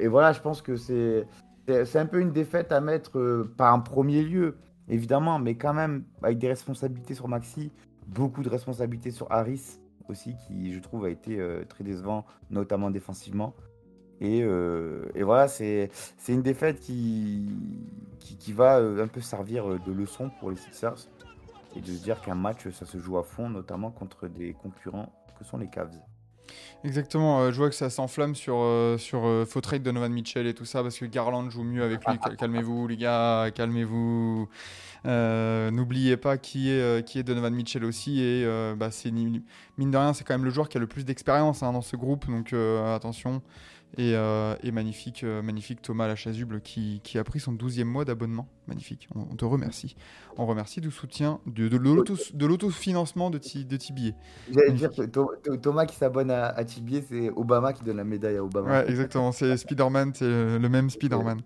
voilà, je pense que c'est c'est un peu une défaite à mettre euh, par un premier lieu, évidemment, mais quand même avec des responsabilités sur Maxi, beaucoup de responsabilités sur Harris aussi, qui je trouve a été euh, très décevant, notamment défensivement. Et, euh, voilà, c'est une défaite qui, qui, va euh, un peu servir de leçon pour les Sixers et de se dire qu'un match, ça se joue à fond, notamment contre des concurrents que sont les Cavs. Exactement, euh, je vois que ça s'enflamme sur, euh, sur euh, faux trade de Donovan Mitchell et tout ça parce que Garland joue mieux avec lui. Cal- calmez-vous, les gars, calmez-vous. N'oubliez pas qui est, qui est Donovan Mitchell aussi. Et bah, mine de rien, c'est quand même le joueur qui a le plus d'expérience hein, dans ce groupe, donc attention. Et, euh, et magnifique, euh, magnifique Thomas Lachasuble qui, qui a pris son 12e mois d'abonnement. Magnifique, on, on te remercie. On remercie du soutien, de, de l'auto- de l'autofinancement de, Ti- de Tibier. J'allais dire que Tho- Tho- Thomas qui s'abonne à, à Tibier, c'est Obama qui donne la médaille à Obama. Ouais, exactement. C'est Spider-Man, c'est le même Spider-Man.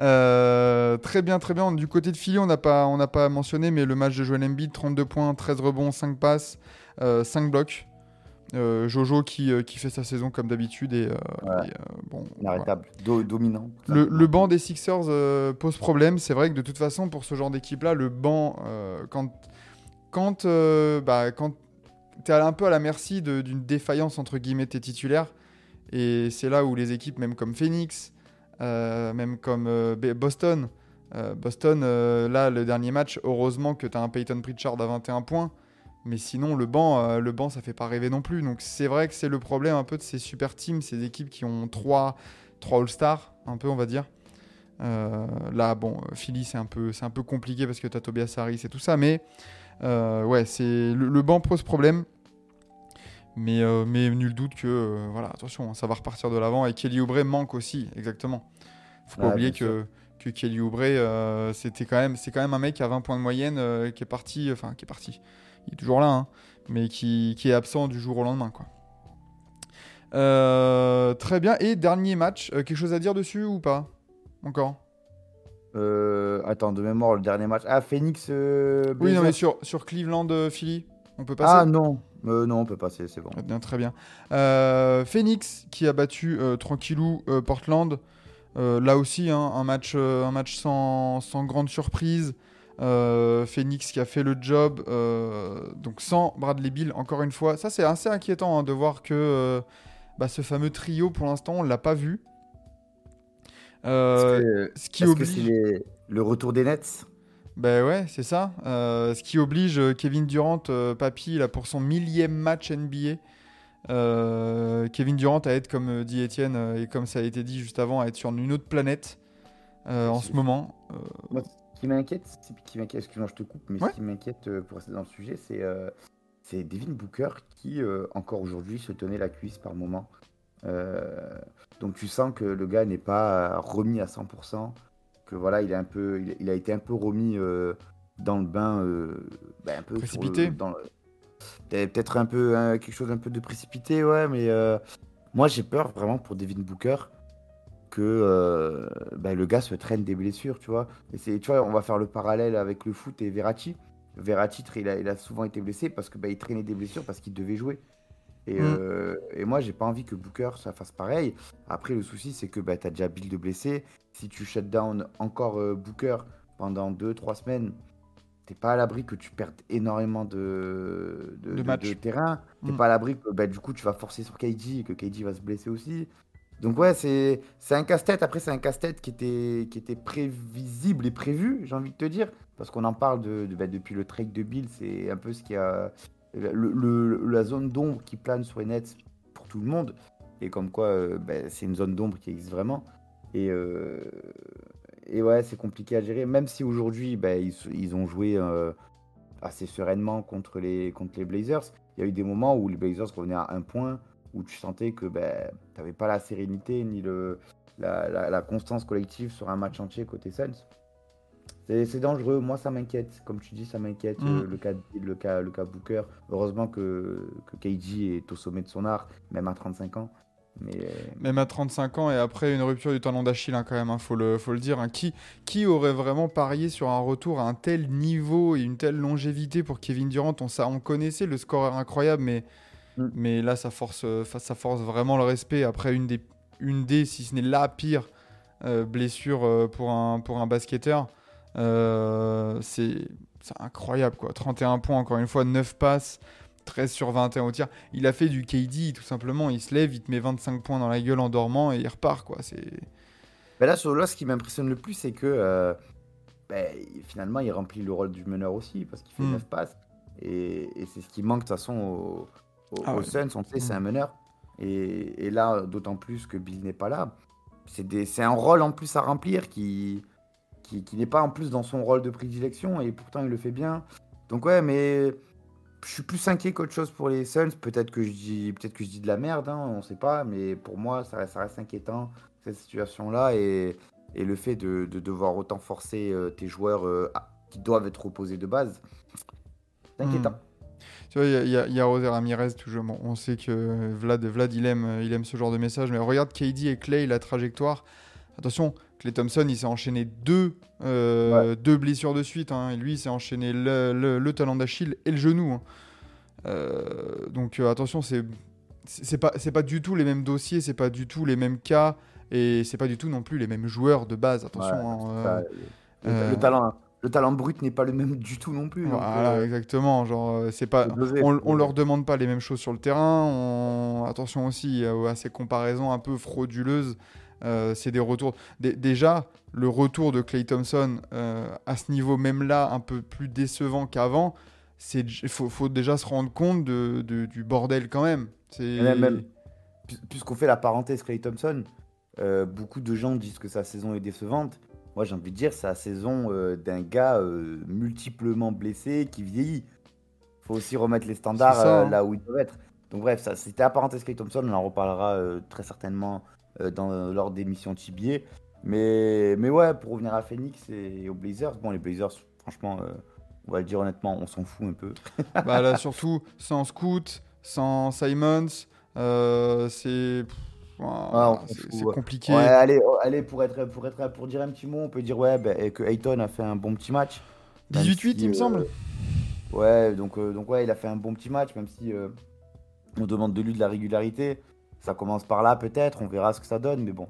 Euh, très bien, très bien. Du côté de Philly, on n'a pas, on pas mentionné, mais le match de Joel Embiid, 32 points, 13 rebonds, 5 passes, euh, 5 blocs. Euh, Jojo qui, euh, qui fait sa saison comme d'habitude et, euh, Ouais. et, bon. voilà. Inarrêtable, Do- dominant. Le, le banc des Sixers pose problème. C'est vrai que de toute façon, pour ce genre d'équipe-là, le banc, quand, quand, bah, quand tu es un peu à la merci d'une défaillance entre guillemets tes titulaires, et c'est là où les équipes, même comme Phoenix, même comme Boston, Boston, là, le dernier match, heureusement que tu as un Peyton Pritchard à 21 points. Mais sinon, le banc, euh, le banc, ça fait pas rêver non plus. Donc c'est vrai que c'est le problème un peu de ces super teams, ces équipes qui ont trois, trois All-Stars, un peu, on va dire. Euh, là, bon, Philly, c'est un, peu, c'est un peu compliqué parce que tu as Tobias Harris et tout ça. Mais euh, ouais, c'est, le, le banc pose problème. Mais, euh, mais nul doute que, voilà, attention, hein, ça va repartir de l'avant. Et Kelly Oubre manque aussi, exactement. Faut pas Ouais, oublier que, que Kelly Oubre, euh, c'était quand même, c'est quand même un mec à 20 points de moyenne euh, qui est parti, enfin, qui est parti. Il est toujours là, hein, mais qui, qui est absent du jour au lendemain, quoi. Euh, très bien. Et dernier match, euh, quelque chose à dire dessus ou pas? Encore? Euh, attends, de mémoire, le dernier match. Ah, Phoenix. Oui, non, mais sur, sur Cleveland, euh, Philly, on peut passer? Ah non, non, on peut passer, c'est bon. Très bien, très bien. Phoenix qui a battu tranquillou Portland. Là aussi, hein, un match, un match sans, sans grande surprise. Euh, Phoenix qui a fait le job, euh, donc sans Bradley Bill, encore une fois. Ça, c'est assez inquiétant hein, de voir que euh, bah, ce fameux trio, pour l'instant, on ne l'a pas vu. Que- ce qui que oblige. les- le retour des Nets Ben ouais, c'est ça. Euh, ce qui oblige Kevin Durant, euh, papy, là, pour son millième match NBA. euh, Kevin Durant à être, comme dit Étienne, et comme ça a été dit juste avant, à être sur une autre planète euh, en ce moment. Euh, Moi, ce qui m'inquiète, c'est- qui m'inquiète, excuse-moi, je te coupe, mais Ouais. ce qui m'inquiète euh, pour rester dans le sujet, c'est euh, c'est Devin Booker qui, encore aujourd'hui, se tenait la cuisse par moment. Donc tu sens que le gars n'est pas remis à 100%, que voilà, il, est un peu, il, il a été un peu remis dans le bain, ben, un peu le- Précipité. dans le- Peut- Peut-être un peu hein, quelque chose un peu de précipité, ouais, mais moi j'ai peur vraiment pour Devin Booker que euh, ben, le gars se traîne des blessures, tu vois. Et c'est, tu vois, on va faire le parallèle avec le foot et Verratti. Verratti, il a, il a souvent été blessé parce que il traînait des blessures parce qu'il devait jouer. Et, Mm. euh, et moi, j'ai pas envie que Booker ça fasse pareil. Après, le souci, c'est que ben, tu as déjà Bill de blessé. Si tu shut down encore euh, Booker pendant 2-3 semaines, t'es pas à l'abri que tu perdes énormément de, de, terrain. T'es Mm. pas à l'abri que ben, du coup, tu vas forcer sur KD et que KD va se blesser aussi. Donc ouais, c'est un casse-tête. Après, c'est un casse-tête qui était, qui était prévisible et prévu, j'ai envie de te dire. Parce qu'on en parle de, bah, depuis le trade de Bill. C'est un peu ce qui a... La zone d'ombre qui plane sur les Nets pour tout le monde. Et comme quoi, euh, bah, c'est une zone d'ombre qui existe vraiment. Et, euh, et ouais, c'est compliqué à gérer. Même si aujourd'hui, bah, ils, ils ont joué euh, assez sereinement contre les, contre les Blazers. Il y a eu des moments où les Blazers revenaient à un point, où tu sentais que ben, tu n'avais pas la sérénité ni le, la, la- la constance collective sur un match entier côté Suns. C'est dangereux, moi ça m'inquiète. Comme tu dis, ça m'inquiète. Mm. euh, le, cas, le, cas, le cas Booker. Heureusement que, que KG est au sommet de son art, même à 35 ans. Mais euh, Même à 35 ans et après une rupture du talon d'Achille, hein, quand même, hein, faut, le, faut le dire. hein. Qui, qui aurait vraiment parié sur un retour à un tel niveau et une telle longévité pour Kevin Durant? On, ça, on connaissait le scoreur incroyable, mais, Mm. mais là, ça force, euh, ça force vraiment le respect après une des, une des si ce n'est la pire euh, blessure euh, pour, un, pour un basketteur. Euh, c'est incroyable, quoi. 31 points, encore une fois, 9 passes. 13 sur 21 au tir. Il a fait du KD, tout simplement. Il se lève, il te met 25 points dans la gueule en dormant et il repart, quoi. C'est... Ben là, sur ce qui m'impressionne le plus, c'est que euh, ben, finalement, il remplit le rôle du meneur aussi, parce qu'il fait Mm. 9 passes. Et, et c'est ce qui manque de toute façon aux, aux- Ah. Suns, on sait, c'est un meneur. Et, et là, d'autant plus que Bill n'est pas là. C'est un rôle en plus à remplir qui, qui, qui n'est pas en plus dans son rôle de prédilection, et pourtant il le fait bien. Donc ouais, mais je suis plus inquiet qu'autre chose pour les Suns. Peut-être que je dis, peut-être que je dis de la merde, hein, on sait pas, mais pour moi, ça, reste- ça reste inquiétant cette situation-là et, et le fait de, de devoir autant forcer euh, tes joueurs euh, à- qui doivent être reposés de base, c'est inquiétant. Tu vois, il y a- y, a- Ramirez, toujours. Bon, on sait que Vlad, Vlad il, aime, il aime ce genre de message, mais regarde KD et Clay, la trajectoire. Attention, Clay Thompson, il s'est enchaîné deux, euh, deux blessures de suite. hein, et lui, il s'est enchaîné le, le- le talon d'Achille et le genou. hein. Euh, donc euh, attention, c'est c'est pas, c'est pas du tout les mêmes dossiers, c'est pas du tout les mêmes cas, et c'est pas du tout non plus les mêmes joueurs de base. Attention. Ouais, hein, le, le talent, le talent brut n'est pas le même du tout non plus. Voilà, euh, exactement. Genre, euh, c'est pas, on, on leur demande pas les mêmes choses sur le terrain. On... Attention aussi à ces comparaisons un peu frauduleuses. Euh, c'est des retours. Dé- déjà, le retour de Clay Thompson euh, à ce niveau même là, un peu plus décevant qu'avant. C'est, il faut, faut déjà se rendre compte de, de- du bordel quand même. Même- même- Puis- Puisqu'on fait la parenthèse Clay Thompson, euh, beaucoup de gens disent que sa saison est décevante. Moi, j'ai envie de dire, c'est la saison euh, d'un gars euh, multiplement blessé qui vieillit. faut aussi remettre les standards ça, euh, hein. là où ils doivent être. Donc, bref, ça, c'était la parenthèse Clay Thompson. On en reparlera très certainement dans, lors des missions Tibier. Mais, mais ouais, pour revenir à Phoenix et aux Blazers, bon, les Blazers, franchement, on va le dire honnêtement, on s'en fout un peu. bah là, surtout sans Scoot, sans Simons, c'est, c'est, compliqué. Ouais, allez, oh, allez pour, être, pour, être, pour dire un petit mot, on peut dire ouais, bah, que Ayton a fait un bon petit match. Même 18-8, si, il me euh, semble. Ouais, donc, euh, donc ouais, il a fait un bon petit match, même si euh, on demande de lui de la régularité. Ça commence par là peut-être, on verra ce que ça donne, mais bon.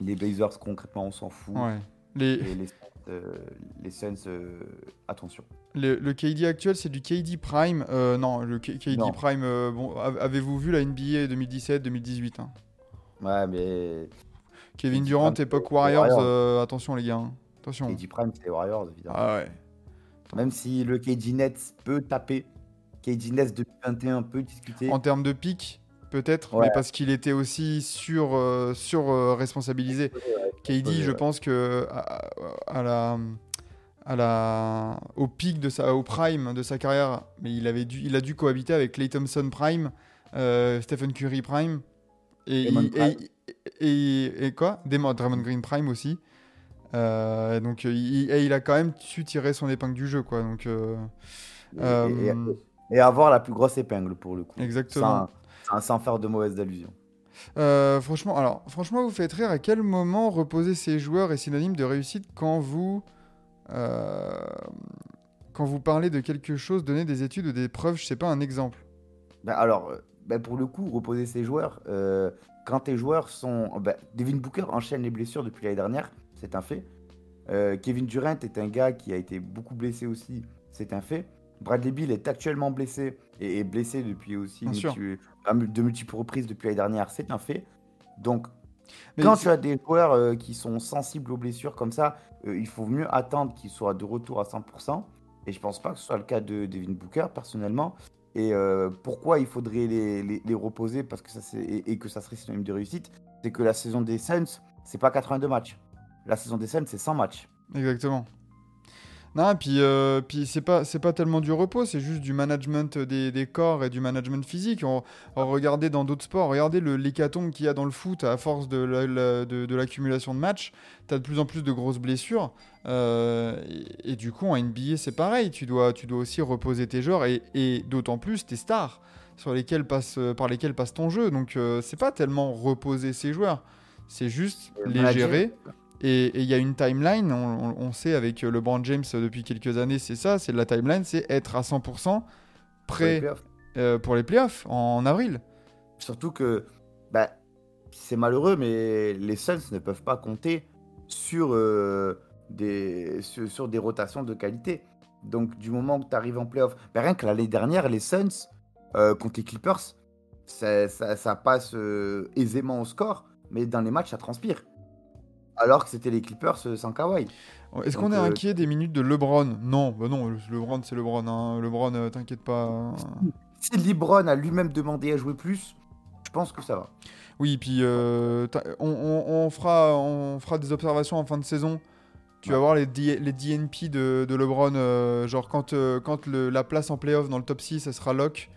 Les Blazers, concrètement, on s'en fout. Ouais. Les, Et les, euh, les Suns, euh, attention. Le, le KD actuel, c'est du KD Prime. Euh, non, le K- KD Non. Prime. euh, bon, av- avez-vous vu la NBA 2017-2018 hein? Ouais, mais Kevin Durant, époque Warriors. Warriors. euh, attention les gars. hein. Attention. KD Prime, c'est Warriors, évidemment. Ah ouais. Même si le KD Nets peut taper, KD Nets 2021 peut discuter. En termes de pic, peut-être, Ouais. mais parce qu'il était aussi sur, euh, sur euh, responsabilisé. KD, je pense que à, à la, à la, au pic de sa, au prime de sa carrière, mais il avait dû, il a dû cohabiter avec Clay Thompson prime, Stephen Curry prime, et, il- et, et, et quoi, Draymond Draymond Green prime aussi. Euh, donc il, et il a quand même su tirer son épingle du jeu, quoi. Donc euh, Et- euh, avoir la plus grosse épingle pour le coup. exactement. Sans, sans- sans faire de mauvaises allusions. Euh, franchement, alors, franchement, vous faites rire. À quel moment reposer ses joueurs est synonyme de réussite quand vous, euh, quand vous parlez de quelque chose, donner des études ou des preuves, je sais pas, un exemple? Ben alors, ben pour le coup, reposer ses joueurs, euh, quand tes joueurs sont. ben, Devin Booker enchaîne les blessures depuis l'année dernière, c'est un fait. Euh, Kevin Durant est un gars qui a été beaucoup blessé aussi, c'est un fait. Bradley Bill est actuellement blessé et est blessé depuis aussi multi- de multiples reprises depuis l'année dernière, c'est un fait. Donc, Mais quand tu as des joueurs euh, qui sont sensibles aux blessures comme ça, euh, il faut mieux attendre qu'ils soient de retour à 100%. Et je pense pas que ce soit le cas de Devin Booker, personnellement. Et euh, pourquoi il faudrait les, reposer? Parce que ça, et que ça serait synonyme de réussite C'est que la saison des Suns, c'est pas 82 matchs. La saison des Suns, c'est 100 matchs. Exactement. Non, puis, euh, puis c'est pas, pas tellement du repos, c'est juste du management des, des corps et du management physique. On, on regardez dans d'autres sports, regardez le l'hécatombe qu'il y a dans le foot à force de, la- la- de, de l'accumulation de matchs. Tu as de plus en plus de grosses blessures. euh, et, et du coup, en NBA, c'est pareil. Tu dois, tu dois aussi reposer tes joueurs et, et d'autant plus tes stars sur lesquels passe, par lesquels passe ton jeu. Donc, euh, c'est pas tellement reposer ses joueurs, c'est juste les gérer. Et il y a une timeline, on, sait avec euh, LeBron James euh, depuis quelques années, c'est ça, c'est la timeline, c'est être à 100% pour les prêt playoffs. euh, pour les playoffs en, en avril. Surtout que bah, c'est malheureux, mais les Suns ne peuvent pas compter sur, euh, des, sur, sur des rotations de qualité. Donc, du moment que tu arrives en playoff, bah, rien que l'année dernière, les Suns euh, contre les Clippers, ça, ça- ça passe euh, aisément au score, mais dans les matchs, ça transpire. Alors que c'était les Clippers euh, sans Kawhi. Est-ce Donc, qu'on est euh, inquiet des minutes de LeBron? Non, bah non, le- LeBron c'est LeBron. hein. LeBron, euh, t'inquiète pas. Si LeBron a lui-même demandé à jouer plus, je pense que ça va. Oui, puis euh, on, on- on fera, on fera des observations en fin de saison. Tu vas voir les, D- les DNP de, de LeBron, genre quand, quand le- la place en playoff dans le top 6, ça sera lock,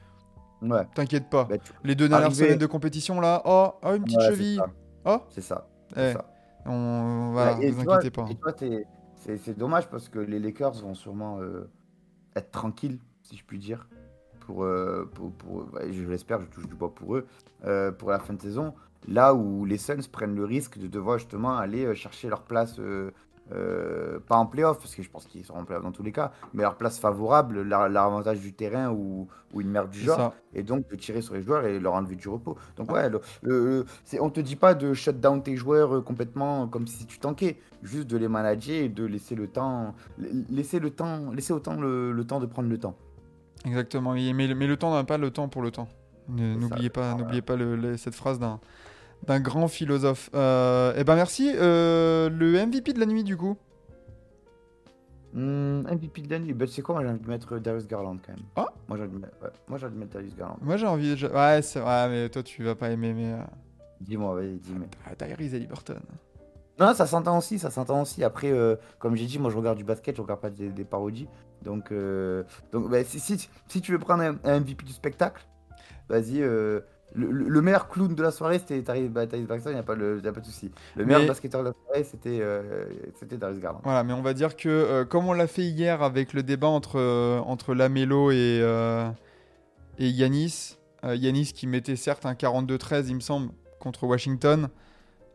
Ouais. t'inquiète pas. Bah, Les deux dernières Arriver- semaines de compétition là, oh, oh, une petite ouais, cheville. Oh, C'est ça. eh, c'est ça. On, voilà, Ouais, et vous inquiétez pas. c'est dommage parce que les Lakers vont sûrement euh, être tranquilles, si je puis dire, pour, euh, pour, pour- ouais, je l'espère, je touche du bois pour eux, euh, pour la fin de saison. Là où les Suns prennent le risque de devoir justement aller chercher leur place, euh, euh, pas en playoff, parce que je pense qu'ils seront en playoff dans tous les cas, mais leur place favorable, leur, leur avantage du terrain ou, ou une merde du genre ça. et donc de tirer sur les joueurs et leur enlever du repos. Donc ouais, le, le- on te dit pas de shut down tes joueurs euh, complètement comme si tu tankais, juste de les manager et de laisser le temps, la- laisser le temps, laisser autant le, le temps de prendre le temps. Exactement. Mais, mais le temps n'a pas le temps pour le temps. N'oubliez pas, Voilà. n'oubliez pas le- le- cette phrase d'un d'un grand philosophe. Euh, eh ben merci. Euh, le MVP de la nuit du coup. Hmm, MVP de l'année, bah, tu sais quoi, moi j'ai envie de mettre Darius Garland quand même. Ah. Moi j'ai envie de ouais, envie de mettre Darius Garland. Moi j'ai envie. de- Ouais, c'est vrai, mais toi tu vas pas aimer. Mais euh, Dis-moi, vas-y, dis-moi. ah, Tyrese Haliburton. Non, ça s'entend aussi, ça s'entend aussi. Après, euh, comme j'ai dit, moi je regarde du basket, je regarde pas des, des parodies. Donc, euh, donc bah, si, si, si tu veux prendre un, un MVP du spectacle, vas-y. Le, le- le meilleur clown de la soirée, c'était Tyrese Baxter, il n'y a, pas le- y a pas de souci. Le meilleur Mais- basketteur de la soirée, c'était euh, Darius Garland. Voilà, mais on va dire que euh, comme on l'a fait hier avec le débat entre euh, entre Lamelo et euh, et Yanis, euh, Yanis qui mettait certes un 42-13, il me semble, contre Washington.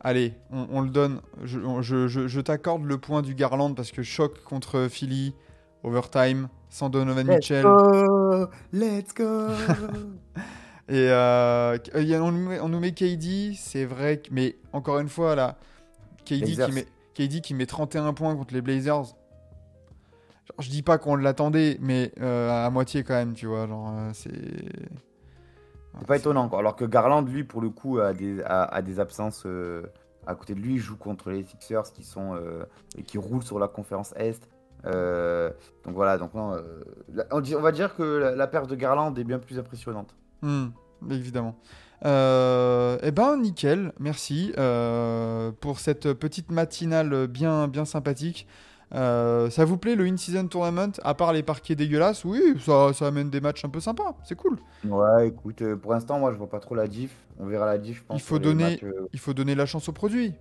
Allez, on, on le donne. Je, on- je- je- je t'accorde le point du Garland parce que choc contre Philly, overtime, sans Donovan Let's Mitchell. go Let's go Et euh, a- on, nous met, on nous met KD, c'est vrai, que- mais encore une fois, là, KD qui, met, KD qui met 31 points contre les Blazers. Genre, je dis pas qu'on l'attendait, mais euh, à moitié quand même, tu vois. Genre, euh, c'est. C'est pas étonnant, quoi. Alors que Garland, lui, pour le coup, a des, a, a des absences euh, À côté de lui, il joue contre les Sixers qui sont euh, et qui roulent sur la conférence Est. Euh, donc voilà, donc non, euh, on, va dire que la, la perte de Garland est bien plus impressionnante. Hmm, évidemment. Euh, eh ben, nickel, merci euh, pour cette petite matinale bien, bien sympathique. Euh, ça vous plaît le in-season tournament À part les parquets dégueulasses, oui, ça, ça amène des matchs un peu sympas, c'est cool. Ouais, écoute, euh, pour l'instant, moi, je vois pas trop la diff. On verra la diff, je pense. Il faut donner- matchs, euh, Il faut donner la chance au produit.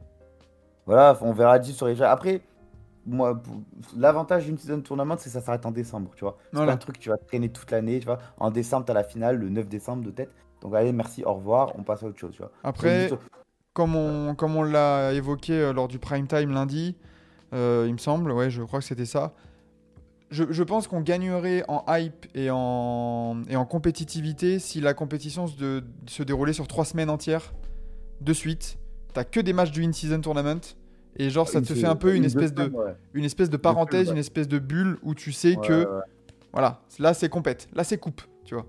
Voilà, on verra la diff sur les. Après, moi, l'avantage d'une season tournament, c'est que ça s'arrête en décembre, tu vois. C'est Voilà. pas un truc que tu vas traîner toute l'année, tu vois. En décembre, t'as la finale, le 9 décembre de tête. Donc allez, merci, au revoir, on passe à autre chose, tu vois. Après, juste- comme on, comme on l'a évoqué euh, lors du prime time lundi, euh, il me semble, ouais, je crois que c'était ça. Je, je pense qu'on gagnerait en hype et en, et en compétitivité si la compétition se, de- se déroulait sur trois semaines entières de suite. T'as que des matchs du in-season tournament et genre ça Une te se- fait un peu une espèce de, ouais. une espèce de parenthèse, ouais. une espèce de bulle où tu sais Ouais, que ouais, ouais. voilà, là c'est compète, là c'est coupe, tu vois.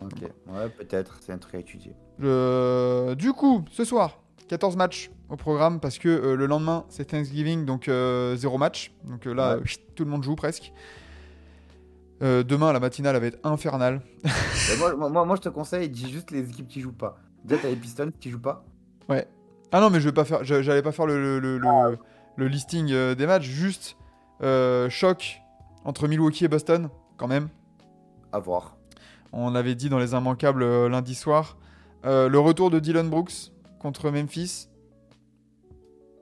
Ok, ouais, peut-être, c'est un truc à étudier. Je- Du coup, ce soir, 14 matchs au programme parce que euh, le lendemain c'est Thanksgiving, donc euh, zéro match. Donc euh, là, Ouais. euh, tout le monde joue presque. Euh, demain, la matinale elle va être infernale. Moi, moi- moi, moi, je te conseille, dis juste les équipes qui jouent pas. Déjà, t'as les Pistons qui jouent pas. Ah non, mais je vais pas faire, je- j'allais pas faire le, le, le- le- le listing euh, des matchs, juste euh, choc entre Milwaukee et Boston, quand même. À voir. On l'avait dit dans les immanquables euh, lundi soir. Le retour de Dylan Brooks contre Memphis.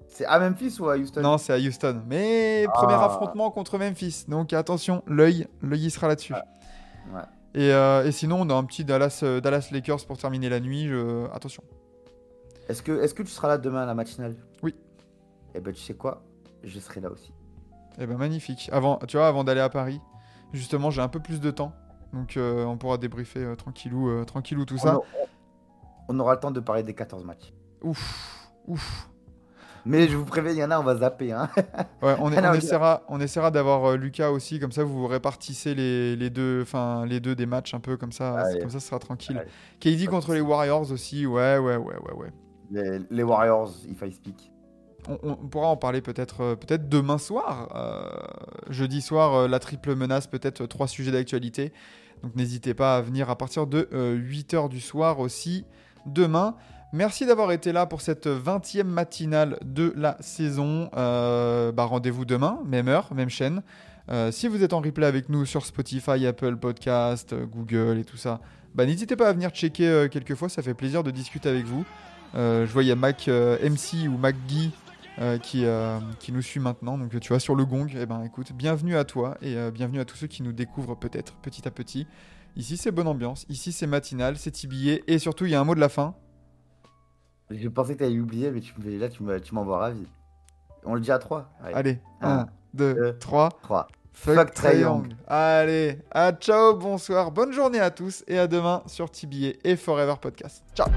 C'est à Memphis ou à Houston? Non, c'est à Houston. Mais premier Ah. affrontement contre Memphis. Donc attention, l'œil, l'œil il sera là-dessus. Ouais. Et, et sinon, on a un petit Dallas, Dallas Lakers pour terminer la nuit. je- Attention. Est-ce que, est que tu seras là demain à la matinale? Oui. Eh ben, tu sais quoi? Je serai là aussi. Eh ben magnifique. Avant, tu vois, avant d'aller à Paris, justement, j'ai un peu plus de temps. Donc euh, on pourra débriefer euh, tranquillou, euh, tranquillou tout ça. On, a- on aura le temps de parler des 14 matchs. Ouf, ouf. Mais je vous préviens, il y en a, on va zapper. Hein. Ouais, on, est- essaiera, on essaiera d'avoir Lucas aussi, comme ça vous répartissez les, les deux, enfin les deux des matchs un peu comme ça, Allez. comme ça ce sera tranquille. Allez. KD contre les. Warriors aussi, ouais, ouais, ouais, ouais, ouais. Les, Warriors, if I speak. On, pourra en parler peut-être, euh, peut-être demain soir, euh, jeudi soir, euh, la triple menace, peut-être trois sujets d'actualité. Donc n'hésitez pas à venir à partir de 8h du soir aussi demain. Merci d'avoir été là pour cette 20e matinale de la saison. Bah, Rendez-vous demain, même heure, même chaîne. Si vous êtes en replay avec nous sur Spotify, Apple Podcast, Google et tout ça, bah, n'hésitez pas à venir checker euh, quelques fois, ça fait plaisir de discuter avec vous. Euh, je vois il y a Mac euh, MC ou Mac Guy euh, qui, euh, qui nous suit maintenant. Donc tu vois sur le gong, eh ben écoute, bienvenue à toi et euh, bienvenue à tous ceux qui nous découvrent peut-être petit à petit. Ici c'est bonne ambiance, ici c'est matinal, c'est tibillé et surtout il y a un mot de la fin. Je pensais que t'allais oublier, mais tu, mais là, tu me- tu m'envoies ravi. On le dit à 3. Allez, Un, 1, 2, deux, 3. 3. Fuck, Fuck. Allez, à ciao, bonsoir, bonne journée à tous et à demain sur TBA et Forever Podcast. Ciao